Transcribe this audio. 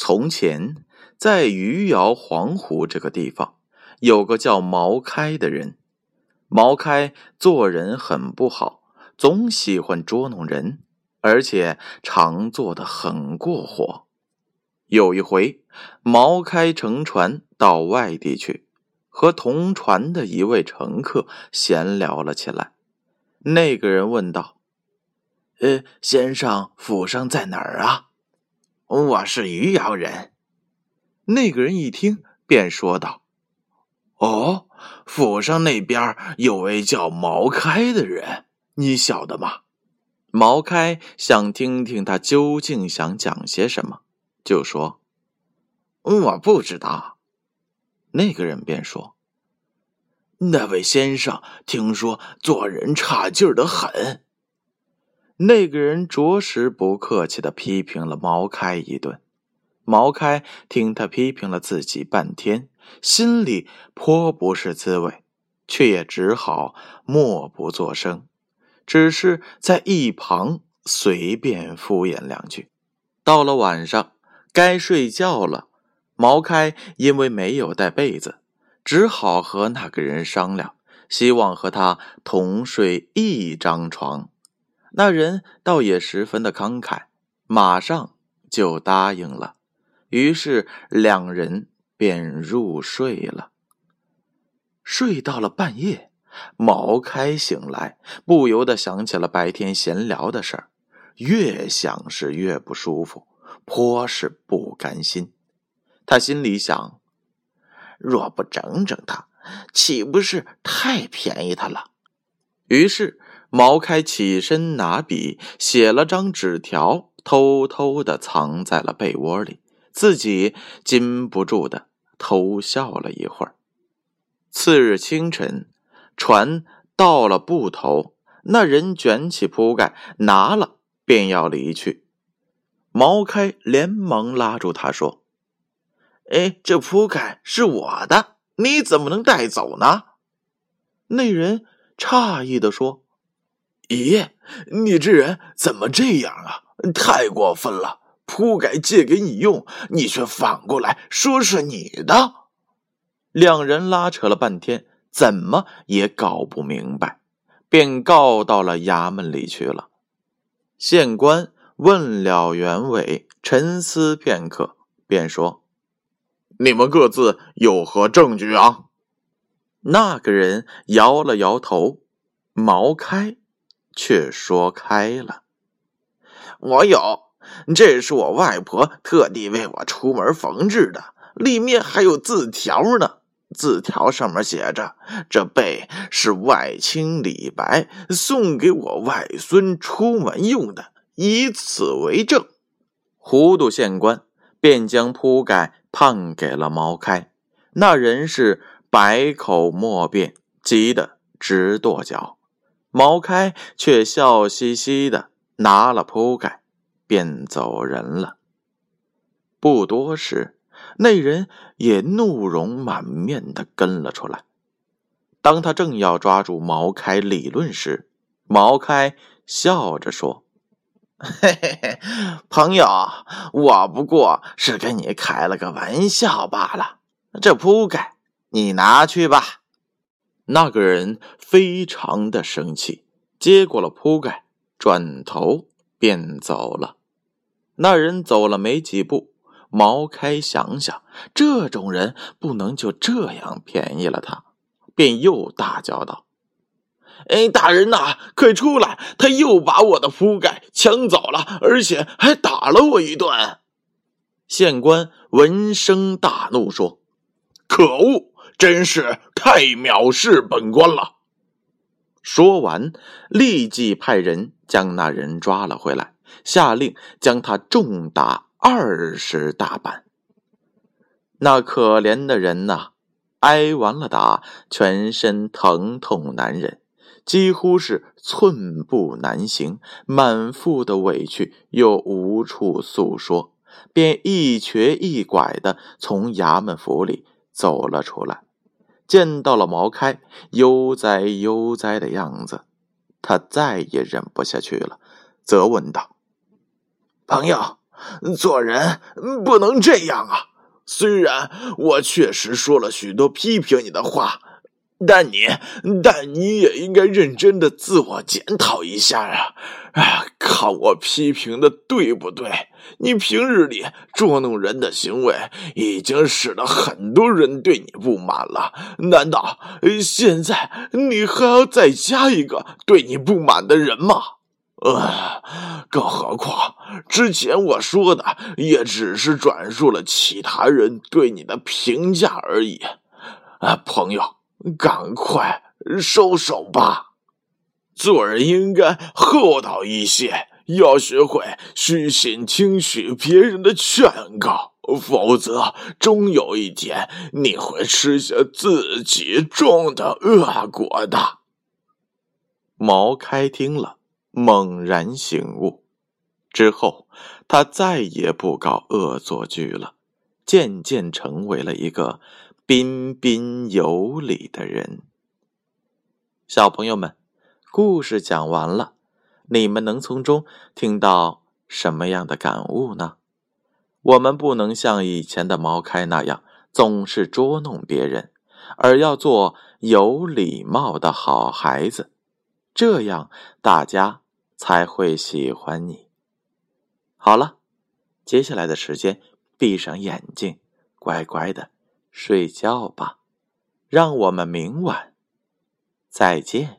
从前，在余姚黄湖这个地方，有个叫毛开的人。毛开做人很不好，总喜欢捉弄人，而且常做的很过火。有一回，毛开乘船到外地去，和同船的一位乘客闲聊了起来。那个人问道：“呃，先生，府上在哪儿啊？”我是余姚人，那个人一听便说道：“哦，府上那边有位叫毛开的人，你晓得吗？”毛开想听听他究竟想讲些什么，就说：“我不知道。”那个人便说：“那位先生听说做人差劲的很。”那个人着实不客气的批评了毛开一顿。毛开听他批评了自己半天，心里颇不是滋味，却也只好默不作声，只是在一旁随便敷衍两句。到了晚上，该睡觉了。毛开因为没有带被子，只好和那个人商量，希望和他同睡一张床。那人倒也十分的慷慨，马上就答应了。于是两人便入睡了。睡到了半夜，毛开醒来，不由得想起了白天闲聊的事儿，越想是越不舒服，颇是不甘心。他心里想：若不整整他，岂不是太便宜他了？于是。毛开起身拿笔写了张纸条，偷偷的藏在了被窝里，自己禁不住的偷笑了一会儿。次日清晨，船到了埠头，那人卷起铺盖，拿了便要离去。毛开连忙拉住他说：“哎，这铺盖是我的，你怎么能带走呢？”那人诧异的说。咦，你这人怎么这样啊？太过分了！铺盖借给你用，你却反过来说是你的。两人拉扯了半天，怎么也搞不明白，便告到了衙门里去了。县官问了原委，沉思片刻，便说：“你们各自有何证据啊？”那个人摇了摇头，毛开。却说开了，我有，这是我外婆特地为我出门缝制的，里面还有字条呢。字条上面写着：“这被是外卿李白送给我外孙出门用的，以此为证。”糊涂县官便将铺盖判给了毛开，那人是百口莫辩，急得直跺脚。毛开却笑嘻嘻的拿了铺盖，便走人了。不多时，那人也怒容满面的跟了出来。当他正要抓住毛开理论时，毛开笑着说：“ 嘿嘿嘿，朋友，我不过是跟你开了个玩笑罢了。这铺盖，你拿去吧。”那个人非常的生气，接过了铺盖，转头便走了。那人走了没几步，毛开想想，这种人不能就这样便宜了他，便又大叫道：“哎，大人呐，快出来！他又把我的铺盖抢走了，而且还打了我一顿。”县官闻声大怒，说：“可恶！”真是太藐视本官了！说完，立即派人将那人抓了回来，下令将他重打二十大板。那可怜的人呐，挨完了打，全身疼痛难忍，几乎是寸步难行，满腹的委屈又无处诉说，便一瘸一拐的从衙门府里走了出来。见到了毛开悠哉悠哉的样子，他再也忍不下去了，责问道：“朋友，做人不能这样啊！虽然我确实说了许多批评你的话。”但你，但你也应该认真的自我检讨一下呀！哎，看我批评的对不对？你平日里捉弄人的行为，已经使得很多人对你不满了。难道现在你还要再加一个对你不满的人吗？呃，更何况之前我说的也只是转述了其他人对你的评价而已。啊，朋友。赶快收手吧！做人应该厚道一些，要学会虚心听取别人的劝告，否则终有一天你会吃下自己种的恶果的。毛开听了，猛然醒悟，之后他再也不搞恶作剧了，渐渐成为了一个。彬彬有礼的人，小朋友们，故事讲完了，你们能从中听到什么样的感悟呢？我们不能像以前的毛开那样总是捉弄别人，而要做有礼貌的好孩子，这样大家才会喜欢你。好了，接下来的时间，闭上眼睛，乖乖的。睡觉吧，让我们明晚再见。